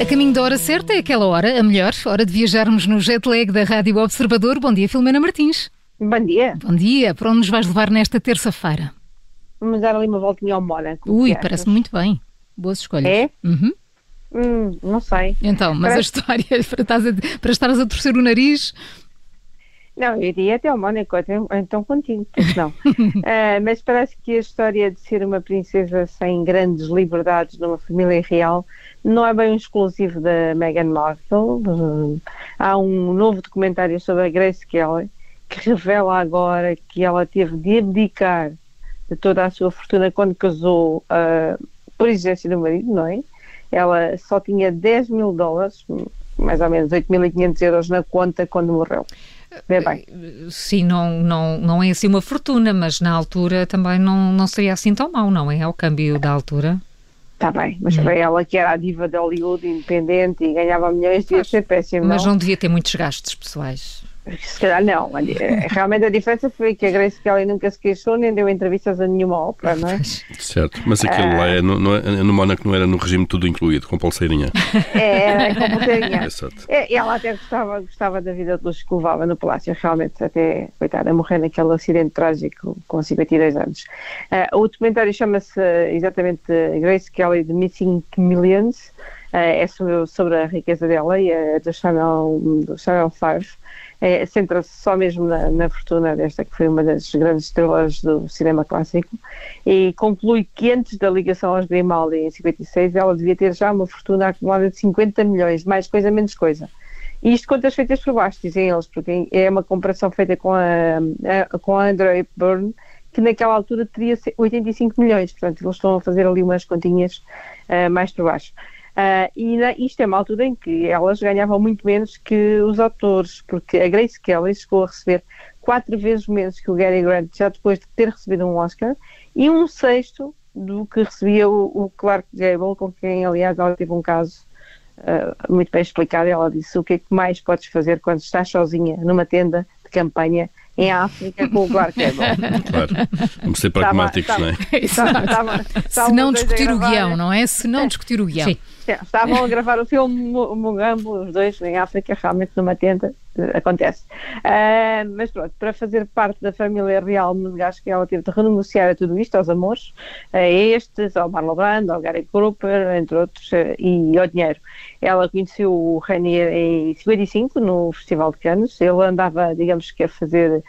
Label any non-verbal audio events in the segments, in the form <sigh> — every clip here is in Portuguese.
A caminho da hora certa é aquela hora, a melhor, hora de viajarmos no jet lag da Rádio Observador. Bom dia, Filomena Martins. Bom dia. Bom dia. Para onde nos vais levar nesta terça-feira? Vamos dar ali uma voltinha ao Mónaco. Ui, parece-me muito bem. Boas escolhas. É? Uhum. Hum, não sei. Então, mas a Parece- história, <laughs> para, estás a, para estares a torcer o nariz, Não, eu iria até ao Mónaco, então contigo, porque não. Ah, <laughs> mas parece que a história de ser uma princesa sem grandes liberdades numa família real não é bem um exclusivo da Meghan Markle. Hum, Há um novo documentário sobre a Grace Kelly que revela agora que ela teve de abdicar de toda a sua fortuna quando casou ah, por exigência do marido, não é? Ela só tinha 10 mil dólares, mais ou menos 8.500 euros na conta quando morreu. Vê bem. Sim, não, não, não é assim uma fortuna, mas na altura também não, não seria assim tão mau, não é? Ao câmbio da altura. Está bem, mas para ela que era a diva de Hollywood, independente e ganhava milhões, devia ser péssimo. Mas não? não devia ter muitos gastos pessoais. Se calhar não. Eh, <laughs> Realmente a diferença foi que a Grace Kelly nunca se queixou nem deu entrevistas a nenhuma ópera, não é? Certo, mas aquilo lá é no, não é- no Mónaco não era no regime tudo incluído, com pulseirinha. É, era com pulseirinha. <laughs> É, e ela até gostava, gostava da vida de luxo que levava no palácio, realmente, até, coitada, morrer naquele acidente trágico com 52 anos. Ah, o documentário chama-se exatamente Grace Kelly The Missing Millions, Ah, é sobre, sobre a riqueza dela e a do Channel, do Channel 5. É, Centra-se só mesmo na, na fortuna desta, que foi uma das grandes estrelas do cinema clássico, e conclui que antes da ligação aos Grimaldi em 56, ela devia ter já uma fortuna acumulada de 50 milhões, mais coisa, menos coisa. E isto contas feitas por baixo, dizem eles, porque é uma comparação feita com a, a- com a Andrew Hepburn, que naquela altura teria se- 85 milhões, portanto eles estão a fazer ali umas continhas ah, mais por baixo. Ah, e na- isto é uma altura em que elas ganhavam muito menos que os atores, porque a Grace Kelly chegou a receber quatro vezes menos que o Gary Grant, já depois de ter recebido um Oscar, e um sexto do que recebia o, o Clark Gable, com quem, aliás, ela teve um caso ah, muito bem explicado. Ela disse: O que é que mais podes fazer quando estás sozinha numa tenda de campanha em África com o Clark Gable? <laughs> Claro. Vamos ser pragmáticos, não é? Estava- se não discutir o guião, não é? Se não discutir o guião. Sim. É, Estavam a gravar o filme Mu- Mugambo, os dois em África, realmente numa tenda, eh, acontece. Ah, mas pronto, para fazer parte da família real monegasca, ela teve de renunciar a tudo isto, aos amores, a estes, ao Marlon Brando, ao Gary Cooper, entre outros, eh, e ao dinheiro. Ela conheceu o Rainier em 55, no Festival de Cannes. Ele andava, digamos que, a fazer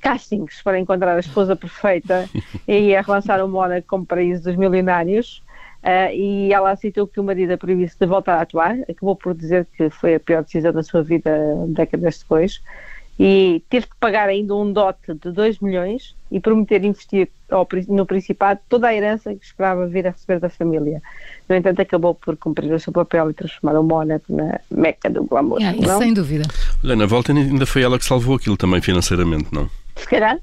castings para encontrar a esposa perfeita <laughs> e a relançar o Mónaco como paraíso dos milionários. Ah, e ela aceitou que o marido a proibisse de voltar a atuar, acabou por dizer que foi a pior decisão da sua vida décadas depois, e teve que pagar ainda um dote de 2 milhões e prometer investir ao no Principado toda a herança que esperava vir a receber da família. No entanto, acabou por cumprir o seu papel e transformar o Mónaco na meca do glamour. Isso não? sem dúvida. Olha, na volta ainda foi ela que salvou aquilo também financeiramente, não? Se calhar,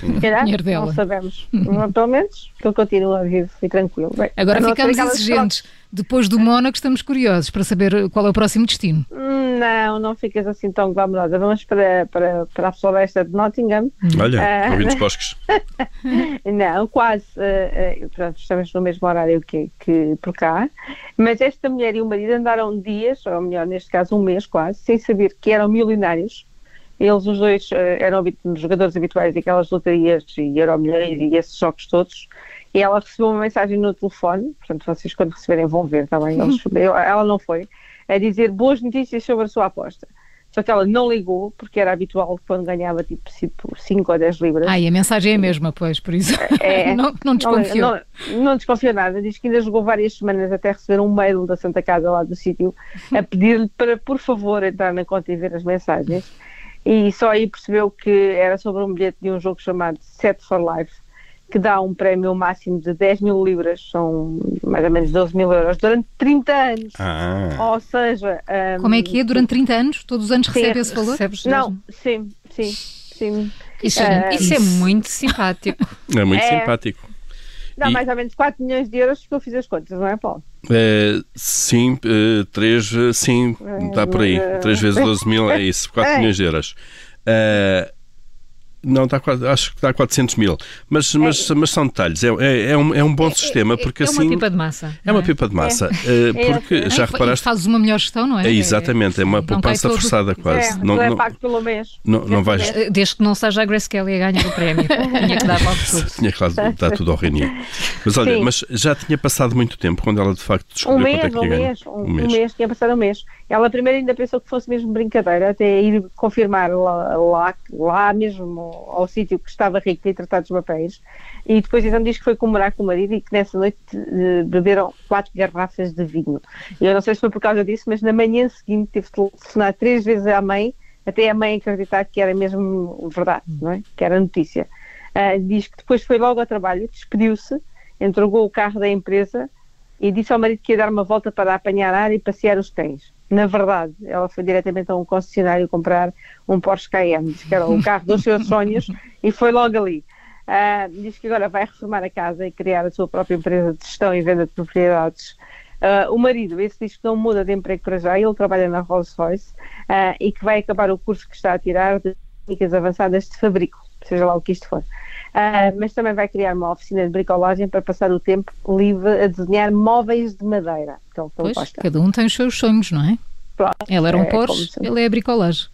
se calhar Dinheiro dela. não sabemos. Mas, Pelo menos que ele continua vivo e tranquilo. Bem, Agora ficamos exigentes. Depois do Mónaco, estamos curiosos para saber qual é o próximo destino. Não, não ficas assim tão glamourosa. Vamos para, para, para a floresta de Nottingham. Olha, Ah. ouvi dos bosques. <laughs> Não, quase. eh, pronto, estamos no mesmo horário que, que por cá. Mas esta mulher e o marido andaram dias, ou melhor, neste caso um mês quase, sem saber que eram milionários. Eles, os dois, eh, eram jogadores habituais daquelas lotarias e euro milhões e esses jogos todos. E ela recebeu uma mensagem no telefone, portanto, vocês quando receberem vão ver, está bem? Eles- <laughs> ela não foi, a dizer boas notícias sobre a sua aposta. Só que ela não ligou, porque era habitual quando ganhava tipo 5 ou 10 libras. Ah, e a mensagem é a mesma, pois, por isso É. <laughs> não, não desconfiou. Não, não, não desconfiou nada. Diz que ainda jogou várias semanas até receber um mail da Santa Casa lá do sítio a pedir-lhe para, por favor, entrar na conta e ver as mensagens. E só aí percebeu que era sobre um bilhete de um jogo chamado Set for Life, que dá um prémio máximo de 10 mil libras, são mais ou menos 12 mil euros, durante 30 anos. Ah, Ou seja. hum, Como é que é? Durante 30 anos? Todos os anos Sim, recebe esse valor? Recebes Não, sim, sim, sim. Isso, Ah, isso é muito simpático. é muito É. simpático. Dá E- mais ou menos 4 milhões de euros que eu fiz as contas, não é, Paulo? É, sim, eh, três, eh, sim, está por aí. Eh, 3 vezes 12 mil, é isso, <laughs> 4 É. milhões de euros. Eh, Não, está quase, acho que está a 400 mil. Mas, mas, mas são detalhes. É, é, é um, é um bom sistema porque é assim. É uma pipa de massa. É uma pipa de massa. eh, Porque já E reparaste. fazes uma melhor gestão, não é? É, exatamente, é uma poupança forçada É, quase. não, é não, pago pelo mês. não, não vais. Eh, Desde que não seja a Grace Kelly a ganhar o prémio. <laughs> Tinha que dar logo tudo. Tinha que dar tudo ao Reni. Mas olha, Sim. mas já tinha passado muito tempo quando ela de facto Um descobriu quanto é mês, que um tinha ganho. mês, um, um mês, tinha passado um mês. Ela primeiro ainda pensou que fosse mesmo brincadeira, até ir confirmar lá, lá, lá mesmo ao, sítio que estava rico e tratar dos papéis. E depois então diz que foi comemorar com o marido e que nessa noite eh, beberam quatro garrafas de vinho. Eu não sei se foi por causa disso, mas na manhã seguinte teve de telefonar três vezes à mãe, até a mãe acreditar que era mesmo verdade, não é? Que era notícia. Ah, diz que depois foi logo ao trabalho, despediu-se, entregou o carro da empresa e disse ao marido que ia dar uma volta para apanhar ar e passear os cães. Na verdade, ela foi diretamente a um concessionário comprar um Porsche Cayenne, que era o carro dos seus sonhos e foi logo ali. Ah, diz que agora vai reformar a casa e criar a sua própria empresa de gestão e venda de propriedades. Ah, o marido, esse diz que não muda de emprego para já, ele trabalha na Rolls-Royce ah, e que vai acabar o curso que está a tirar de técnicas avançadas de fabrico, seja lá o que isto for. Ah, mas também vai criar uma oficina de bricolagem para passar o tempo livre a desenhar móveis de madeira, que é ele Pois, gosta. cada um tem os seus sonhos, não é? Pronto, Ela era um é Porsche, ele é a bricolagem.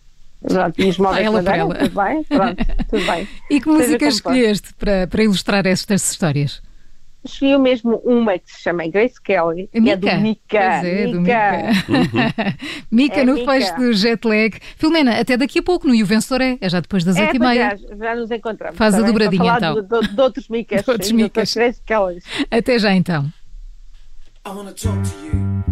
Pronto, e os móveis Ah, ela de madeira, tudo bem, pronto, tudo bem. <laughs> E que música escolheste para, para ilustrar estas histórias? Escolhi mesmo uma que se chama Grace Kelly, e é do Mika. É, do Mika. Mika. Mika É no Mika. fecho do jet lag. Filomena, até daqui a pouco no E o Vencedor é, é já depois das É, oito e pois meia. já, já nos encontramos. Faz a tá bem? dobradinha, então. De, de, de outros Mikas. De outros Kellys. Até já então. I wanna talk to you.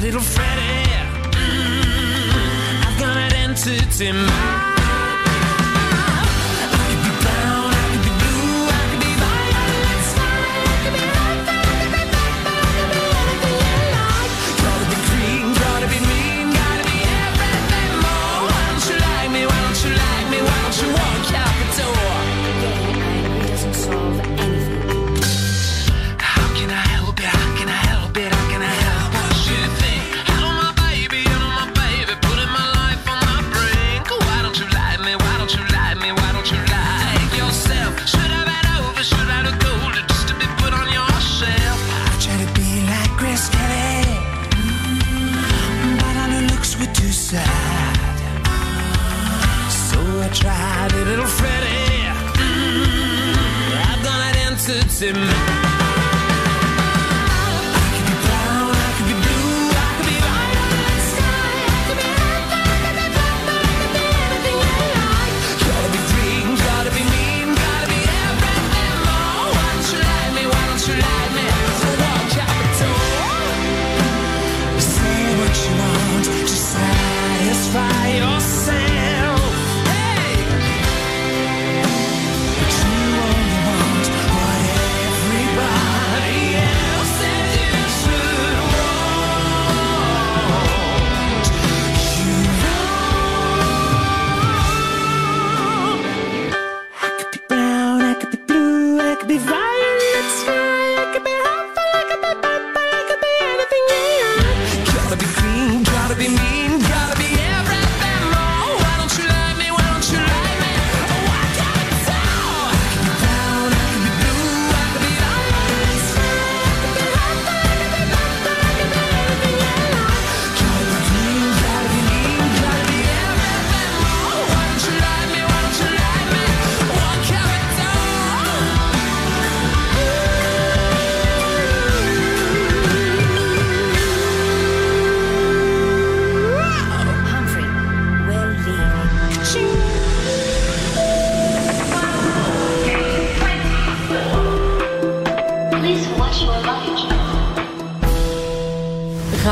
little Freddie. Mm, I've got an entity mind. in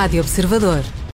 Rádio Observador.